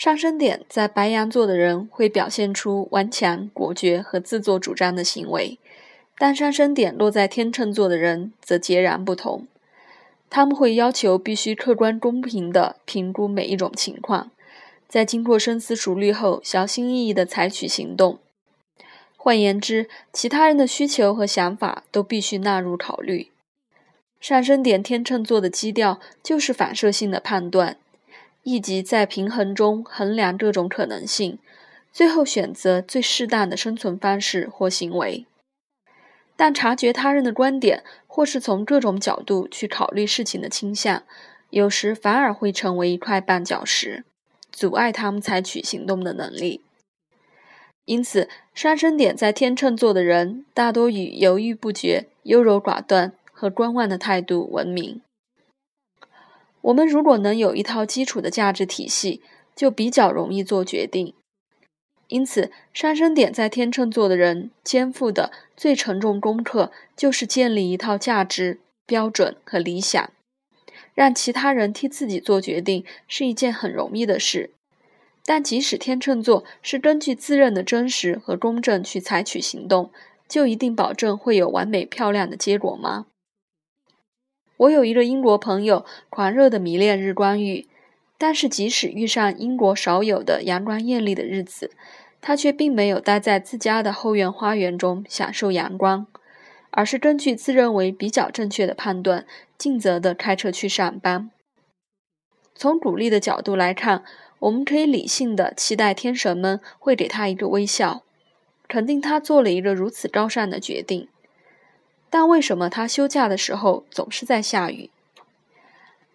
上升点在白羊座的人会表现出顽强、果决和自作主张的行为，但上升点落在天秤座的人则截然不同。他们会要求必须客观公平地评估每一种情况，在经过深思熟虑后，小心翼翼地采取行动。换言之，其他人的需求和想法都必须纳入考虑。上升点天秤座的基调就是反射性的判断。以及在平衡中衡量各种可能性，最后选择最适当的生存方式或行为。但察觉他人的观点，或是从各种角度去考虑事情的倾向，有时反而会成为一块绊脚石，阻碍他们采取行动的能力。因此，上升点在天秤座的人大多以犹豫不决、优柔寡断和观望的态度闻名。我们如果能有一套基础的价值体系，就比较容易做决定。因此，上升点在天秤座的人肩负的最沉重功课，就是建立一套价值标准和理想。让其他人替自己做决定是一件很容易的事，但即使天秤座是根据自认的真实和公正去采取行动，就一定保证会有完美漂亮的结果吗？我有一个英国朋友，狂热的迷恋日光浴，但是即使遇上英国少有的阳光艳丽的日子，他却并没有待在自家的后院花园中享受阳光，而是根据自认为比较正确的判断，尽责地开车去上班。从鼓励的角度来看，我们可以理性的期待天神们会给他一个微笑，肯定他做了一个如此高尚的决定。但为什么他休假的时候总是在下雨？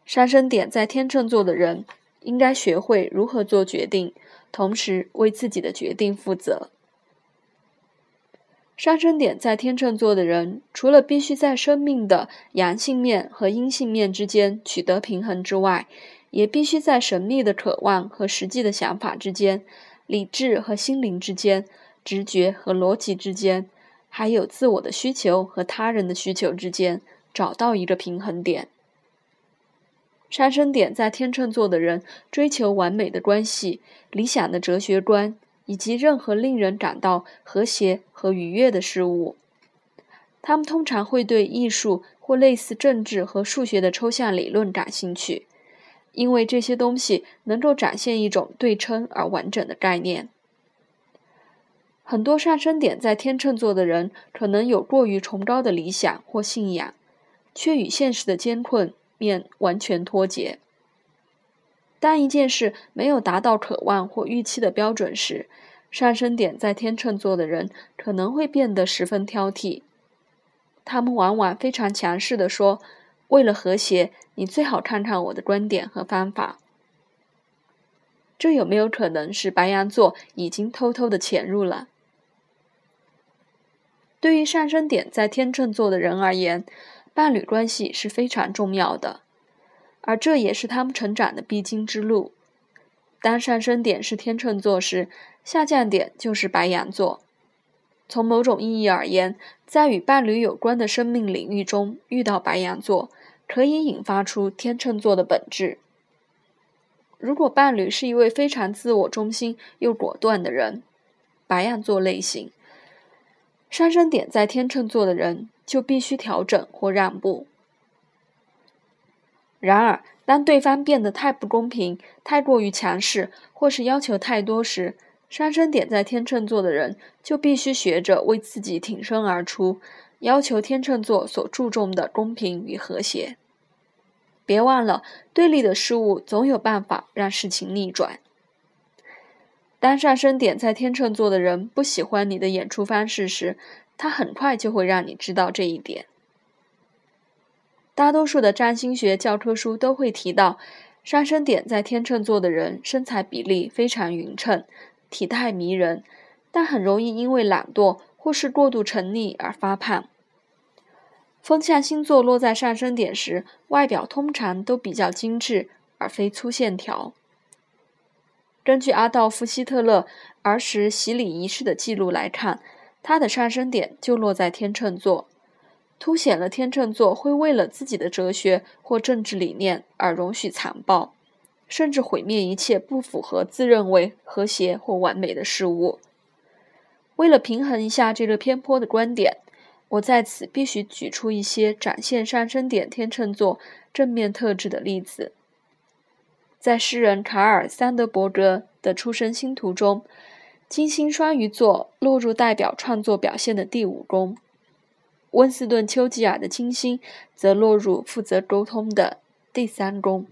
上升点在天秤座的人应该学会如何做决定，同时为自己的决定负责。上升点在天秤座的人，除了必须在生命的阳性面和阴性面之间取得平衡之外，也必须在神秘的渴望和实际的想法之间、理智和心灵之间、直觉和逻辑之间。还有自我的需求和他人的需求之间找到一个平衡点。上升点在天秤座的人追求完美的关系、理想的哲学观以及任何令人感到和谐和愉悦的事物。他们通常会对艺术或类似政治和数学的抽象理论感兴趣，因为这些东西能够展现一种对称而完整的概念。很多上升点在天秤座的人可能有过于崇高的理想或信仰，却与现实的艰困面完全脱节。当一件事没有达到渴望或预期的标准时，上升点在天秤座的人可能会变得十分挑剔。他们往往非常强势地说：“为了和谐，你最好看看我的观点和方法。”这有没有可能是白羊座已经偷偷地潜入了？对于上升点在天秤座的人而言，伴侣关系是非常重要的，而这也是他们成长的必经之路。当上升点是天秤座时，下降点就是白羊座。从某种意义而言，在与伴侣有关的生命领域中遇到白羊座，可以引发出天秤座的本质。如果伴侣是一位非常自我中心又果断的人，白羊座类型。上升点在天秤座的人就必须调整或让步。然而，当对方变得太不公平、太过于强势，或是要求太多时，上升点在天秤座的人就必须学着为自己挺身而出，要求天秤座所注重的公平与和谐。别忘了，对立的事物总有办法让事情逆转。当上升点在天秤座的人不喜欢你的演出方式时，他很快就会让你知道这一点。大多数的占星学教科书都会提到，上升点在天秤座的人身材比例非常匀称，体态迷人，但很容易因为懒惰或是过度沉溺而发胖。风象星座落在上升点时，外表通常都比较精致，而非粗线条。根据阿道夫·希特勒儿时洗礼仪式的记录来看，他的上升点就落在天秤座，凸显了天秤座会为了自己的哲学或政治理念而容许残暴，甚至毁灭一切不符合自认为和谐或完美的事物。为了平衡一下这个偏颇的观点，我在此必须举出一些展现上升点天秤座正面特质的例子。在诗人卡尔·桑德伯格的出生星图中，金星双鱼座落入代表创作表现的第五宫，温斯顿·丘吉尔的金星则落入负责沟通的第三宫。